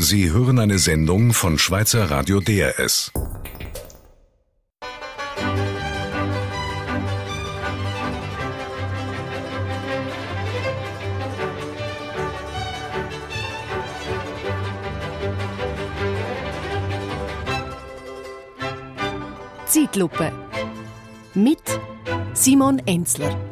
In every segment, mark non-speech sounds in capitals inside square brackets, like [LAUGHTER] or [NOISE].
Sie hören eine Sendung von Schweizer Radio DRS. Zeitlupe mit Simon Enzler.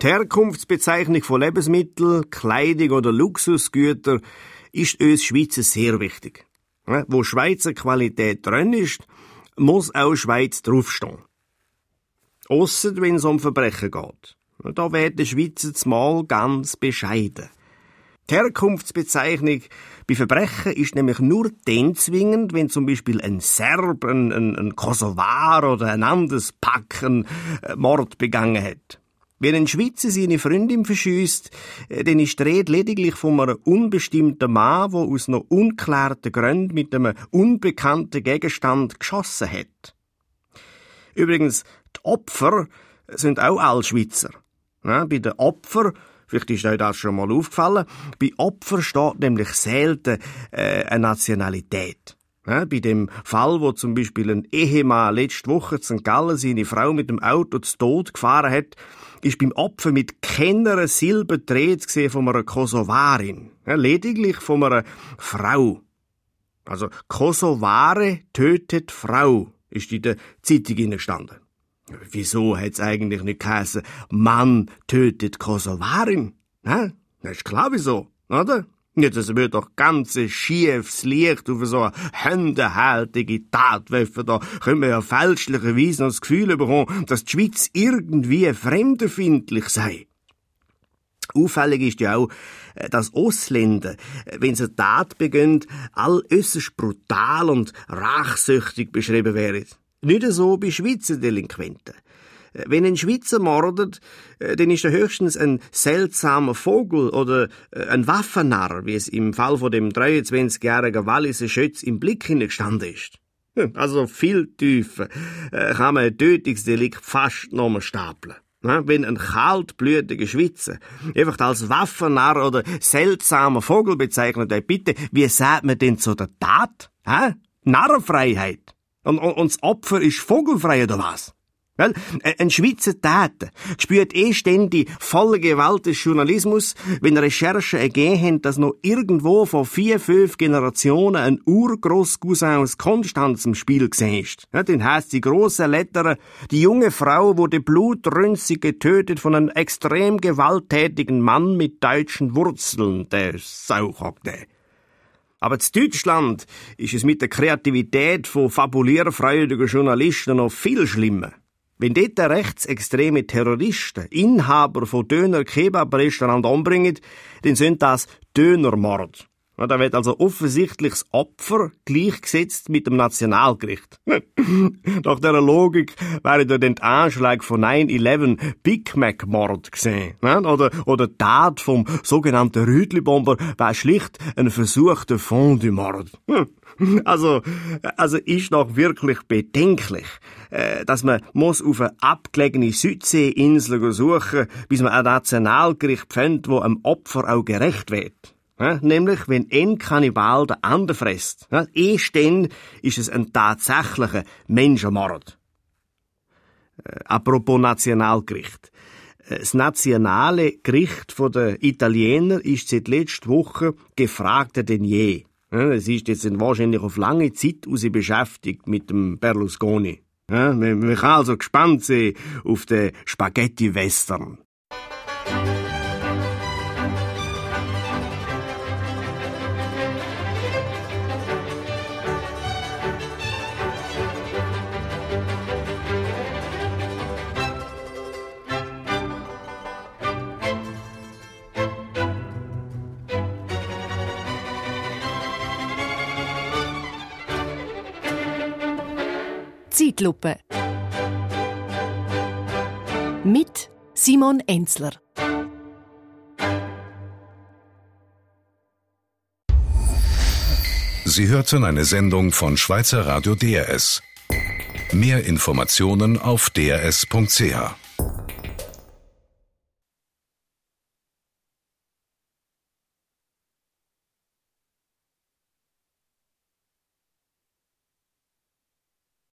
Die Herkunftsbezeichnung von Lebensmitteln, Kleidung oder Luxusgütern ist uns Schweizer sehr wichtig. Wo Schweizer Qualität drin ist, muss auch Schweiz draufstehen. Ausser wenn es um Verbrechen geht. Da werden Schweizer zumal ganz bescheiden. Die Herkunftsbezeichnung bei Verbrechen ist nämlich nur dann zwingend, wenn zum Beispiel ein Serb, ein, ein, ein Kosovar oder ein anderes Pack einen Mord begangen hat. Wenn ein Schweizer seine Freundin verschießt, äh, dann ist die Rede lediglich von einem unbestimmten Mann, der aus noch unklärten Gründen mit einem unbekannten Gegenstand geschossen hat. Übrigens, die Opfer sind auch alle Schweizer. Ja, bei den Opfern, vielleicht ist euch das schon mal aufgefallen, bei Opfern steht nämlich selten äh, eine Nationalität. Bei dem Fall, wo zum Beispiel ein Ehemann letzte Woche zu St. Gallen seine Frau mit dem Auto zu Tod gefahren hat, ist beim Opfer mit keiner Silbe dreht von einer Kosovarin. Ja, lediglich von einer Frau. Also, Kosovare tötet Frau, ist in der Zeitung gestanden. Wieso hat's eigentlich nicht geheißen, Mann tötet Kosovarin? Ja, das ist klar wieso, oder? Jetzt es wird doch ganz schiefs Licht auf so eine händehältige Tat werfen. Da können wir ja fälschlicherweise noch das Gefühl bekommen, dass die Schweiz irgendwie fremdenfindlich sei. Auffällig ist ja auch, dass Ausländer, wenn sie Tat begehen, all äußerst brutal und rachsüchtig beschrieben werden. Nicht so bei Schweizer Delinquenten. Wenn ein Schweizer mordet, äh, dann ist er höchstens ein seltsamer Vogel oder äh, ein Waffennarr, wie es im Fall von dem 23-jährigen Walliser Schütz im Blick hineingestanden ist. Hm, also viel tiefer äh, kann man ein Tötungsdelikt fast nochmal stapeln. Wenn ein kaltblütiger Schweizer einfach als Waffennarr oder seltsamer Vogel bezeichnet wird, bitte, wie sagt man denn zu der Tat? Hä? Narrenfreiheit. Und, und, und das Opfer ist vogelfrei oder was? Weil, ein Schweizer Täter spürt eh ständig volle Gewalt des Journalismus, wenn Recherchen ergeben haben, dass noch irgendwo vor vier, fünf Generationen ein Urgroßcousin aus Konstanz im Spiel gesehen ist. Ja, dann heisst die große Letter, die junge Frau wurde blutrünstig getötet von einem extrem gewalttätigen Mann mit deutschen Wurzeln, der Sauchogte. Aber zu Deutschland ist es mit der Kreativität von fabulierfreudigen Journalisten noch viel schlimmer. Wenn dort rechtsextreme Terroristen Inhaber von Döner-Kebab-Restaurant umbringen, dann sind das Dönermord. Da wird also offensichtlich das Opfer gleichgesetzt mit dem Nationalgericht. [LAUGHS] Nach dieser Logik wäre da den Anschlag von 9-11 Big Mac Mord gesehen. Oder, oder die Tat vom sogenannten Rüdli-Bomber wäre schlicht ein versuchter Fondue-Mord. [LAUGHS] Also, also ist doch wirklich bedenklich, äh, dass man muss auf eine abgelegene Südseeinsel suchen, bis man ein Nationalgericht findet, wo einem Opfer auch gerecht wird. Ja, nämlich, wenn ein Kannibal den anderen frisst. Ja, erst dann ist es ein tatsächlicher Menschenmord. Äh, apropos Nationalgericht. Äh, das nationale Gericht der Italiener ist seit letzter Woche gefragter denn je. Ja, es ist jetzt wahrscheinlich auf lange Zeit aus beschäftigt mit dem Berlusconi. Ja, man, kann also gespannt sein auf den Spaghetti-Western. Zeitlupe. Mit Simon Enzler. Sie hörten eine Sendung von Schweizer Radio DRS. Mehr Informationen auf drs.ch.